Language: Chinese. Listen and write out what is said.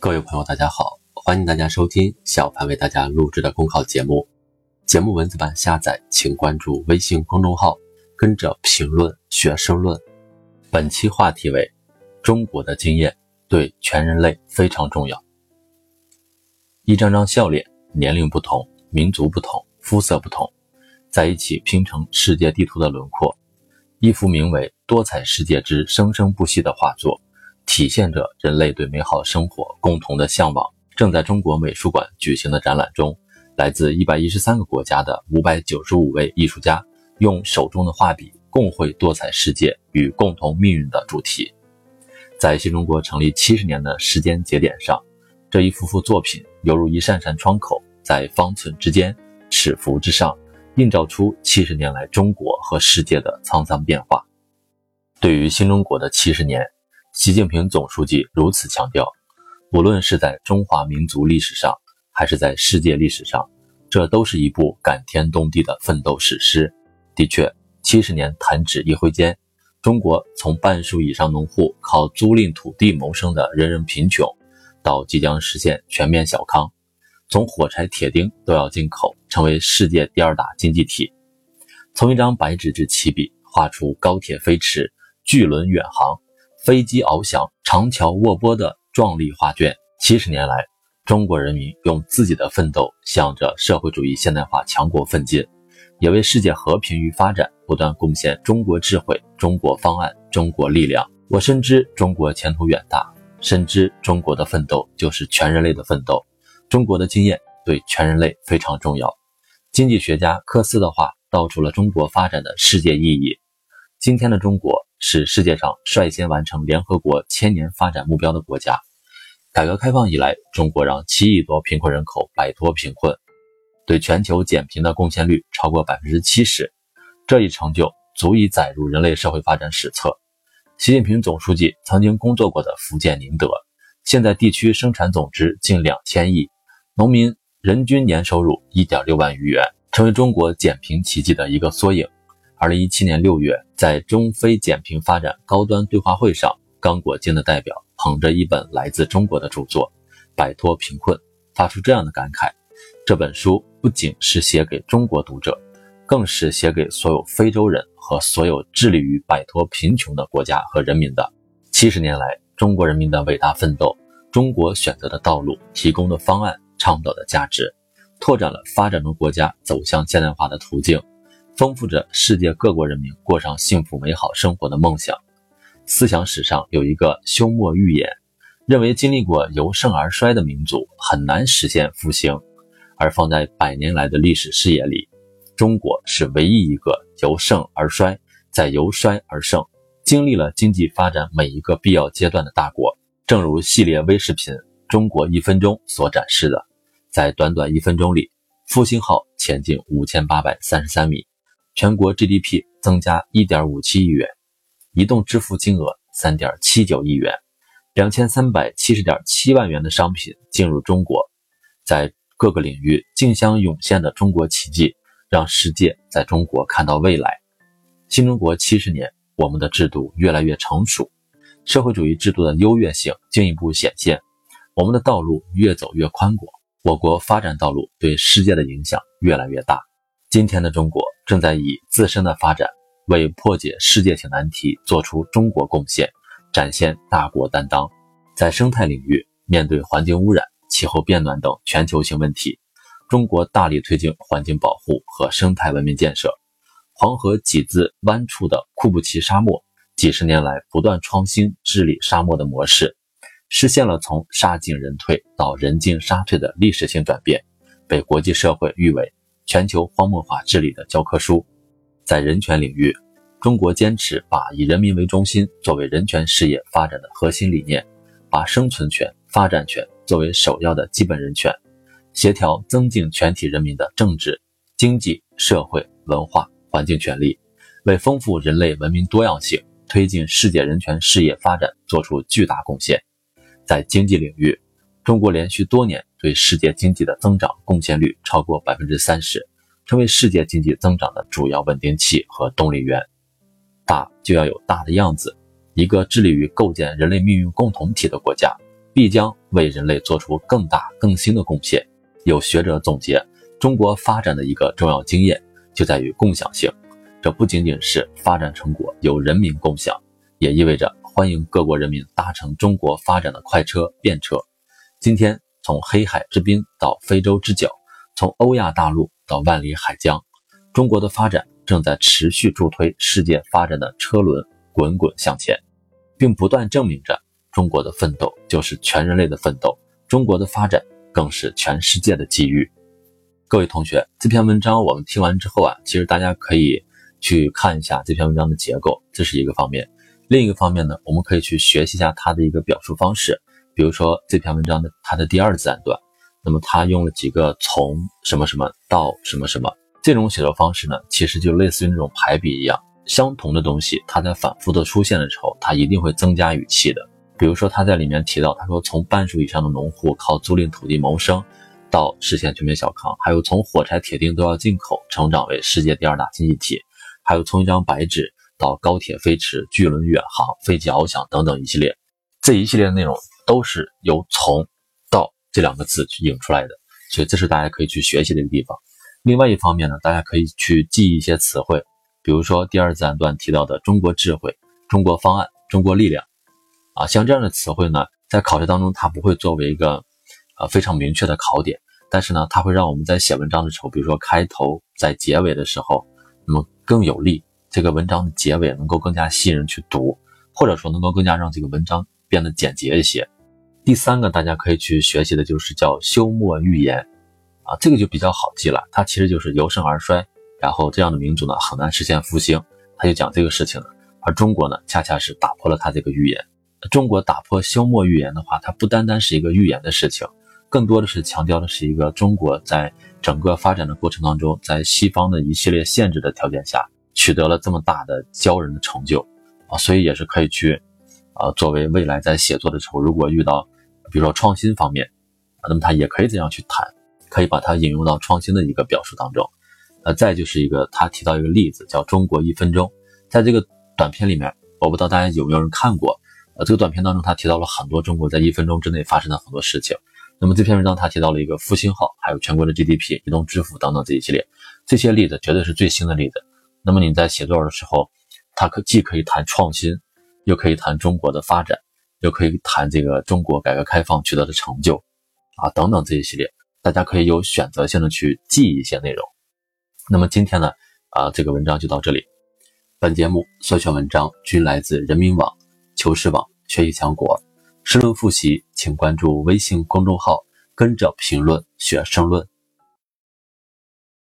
各位朋友，大家好，欢迎大家收听小凡为大家录制的公考节目。节目文字版下载，请关注微信公众号，跟着评论学申论。本期话题为：中国的经验对全人类非常重要。一张张笑脸，年龄不同，民族不同，肤色不同，在一起拼成世界地图的轮廓。一幅名为《多彩世界之生生不息》的画作，体现着人类对美好生活共同的向往。正在中国美术馆举行的展览中，来自一百一十三个国家的五百九十五位艺术家，用手中的画笔共绘多彩世界与共同命运的主题。在新中国成立七十年的时间节点上，这一幅幅作品犹如一扇扇窗口，在方寸之间、尺幅之上。映照出七十年来中国和世界的沧桑变化。对于新中国的七十年，习近平总书记如此强调：无论是在中华民族历史上，还是在世界历史上，这都是一部感天动地的奋斗史诗。的确，七十年弹指一挥间，中国从半数以上农户靠租赁土地谋生的人人贫穷，到即将实现全面小康。从火柴、铁钉都要进口，成为世界第二大经济体。从一张白纸至起笔，画出高铁飞驰、巨轮远航、飞机翱翔、长桥卧波的壮丽画卷。七十年来，中国人民用自己的奋斗，向着社会主义现代化强国奋进，也为世界和平与发展不断贡献中国智慧、中国方案、中国力量。我深知中国前途远大，深知中国的奋斗就是全人类的奋斗。中国的经验对全人类非常重要。经济学家科斯的话道出了中国发展的世界意义。今天的中国是世界上率先完成联合国千年发展目标的国家。改革开放以来，中国让七亿多贫困人口摆脱贫困，对全球减贫的贡献率超过百分之七十。这一成就足以载入人类社会发展史册。习近平总书记曾经工作过的福建宁德，现在地区生产总值近两千亿。农民人均年收入一点六万余元，成为中国减贫奇迹的一个缩影。二零一七年六月，在中非减贫发展高端对话会上，刚果金的代表捧着一本来自中国的著作《摆脱贫困》，发出这样的感慨：这本书不仅是写给中国读者，更是写给所有非洲人和所有致力于摆脱贫穷的国家和人民的。七十年来，中国人民的伟大奋斗，中国选择的道路，提供的方案。倡导的价值，拓展了发展中国家走向现代化的途径，丰富着世界各国人民过上幸福美好生活的梦想。思想史上有一个休谟预言，认为经历过由盛而衰的民族很难实现复兴，而放在百年来的历史视野里，中国是唯一一个由盛而衰，再由衰而盛，经历了经济发展每一个必要阶段的大国。正如系列微视频《中国一分钟》所展示的。在短短一分钟里，复兴号前进五千八百三十三米，全国 GDP 增加一点五七亿元，移动支付金额三点七九亿元，两千三百七十点七万元的商品进入中国，在各个领域竞相涌现的中国奇迹，让世界在中国看到未来。新中国七十年，我们的制度越来越成熟，社会主义制度的优越性进一步显现，我们的道路越走越宽广。我国发展道路对世界的影响越来越大。今天的中国正在以自身的发展为破解世界性难题做出中国贡献，展现大国担当。在生态领域，面对环境污染、气候变暖等全球性问题，中国大力推进环境保护和生态文明建设。黄河几字湾处的库布齐沙漠，几十年来不断创新治理沙漠的模式。实现了从沙进人退到人进沙退的历史性转变，被国际社会誉为全球荒漠化治理的教科书。在人权领域，中国坚持把以人民为中心作为人权事业发展的核心理念，把生存权、发展权作为首要的基本人权，协调增进全体人民的政治、经济、社会、文化、环境权利，为丰富人类文明多样性、推进世界人权事业发展作出巨大贡献。在经济领域，中国连续多年对世界经济的增长贡献率超过百分之三十，成为世界经济增长的主要稳定器和动力源。大就要有大的样子，一个致力于构建人类命运共同体的国家，必将为人类做出更大更新的贡献。有学者总结，中国发展的一个重要经验就在于共享性。这不仅仅是发展成果由人民共享，也意味着欢迎各国人民搭乘中国发展的快车便车。今天，从黑海之滨到非洲之角，从欧亚大陆到万里海疆，中国的发展正在持续助推世界发展的车轮滚滚向前，并不断证明着中国的奋斗就是全人类的奋斗，中国的发展更是全世界的机遇。各位同学，这篇文章我们听完之后啊，其实大家可以。去看一下这篇文章的结构，这是一个方面。另一个方面呢，我们可以去学习一下它的一个表述方式。比如说这篇文章的它的第二自然段，那么它用了几个从什么什么到什么什么这种写作方式呢？其实就类似于那种排比一样，相同的东西它在反复的出现的时候，它一定会增加语气的。比如说他在里面提到，他说从半数以上的农户靠租赁土地谋生，到实现全面小康，还有从火柴铁钉都要进口，成长为世界第二大经济体。还有从一张白纸到高铁飞驰、巨轮远航、飞机翱翔等等一系列，这一系列的内容都是由“从”到这两个字去引出来的，所以这是大家可以去学习的一个地方。另外一方面呢，大家可以去记一些词汇，比如说第二自然段提到的“中国智慧”“中国方案”“中国力量”，啊，像这样的词汇呢，在考试当中它不会作为一个呃非常明确的考点，但是呢，它会让我们在写文章的时候，比如说开头在结尾的时候，那么。更有利，这个文章的结尾能够更加吸引人去读，或者说能够更加让这个文章变得简洁一些。第三个大家可以去学习的就是叫休谟寓言，啊，这个就比较好记了，它其实就是由盛而衰，然后这样的民族呢很难实现复兴，他就讲这个事情的。而中国呢，恰恰是打破了他这个预言。中国打破休谟寓言的话，它不单单是一个预言的事情。更多的是强调的是一个中国在整个发展的过程当中，在西方的一系列限制的条件下，取得了这么大的骄人的成就啊，所以也是可以去啊，作为未来在写作的时候，如果遇到比如说创新方面啊，那么他也可以这样去谈，可以把它引用到创新的一个表述当中。呃，再就是一个他提到一个例子叫《中国一分钟》，在这个短片里面，我不知道大家有没有人看过，呃，这个短片当中他提到了很多中国在一分钟之内发生的很多事情。那么这篇文章他提到了一个复兴号，还有全国的 GDP、移动支付等等这一系列，这些例子绝对是最新的例子。那么你在写作的时候，它可既可以谈创新，又可以谈中国的发展，又可以谈这个中国改革开放取得的成就，啊等等这一系列，大家可以有选择性的去记一些内容。那么今天呢，啊这个文章就到这里。本节目所选文章均来自人民网、求是网、学习强国。申论复习，请关注微信公众号“跟着评论学申论”。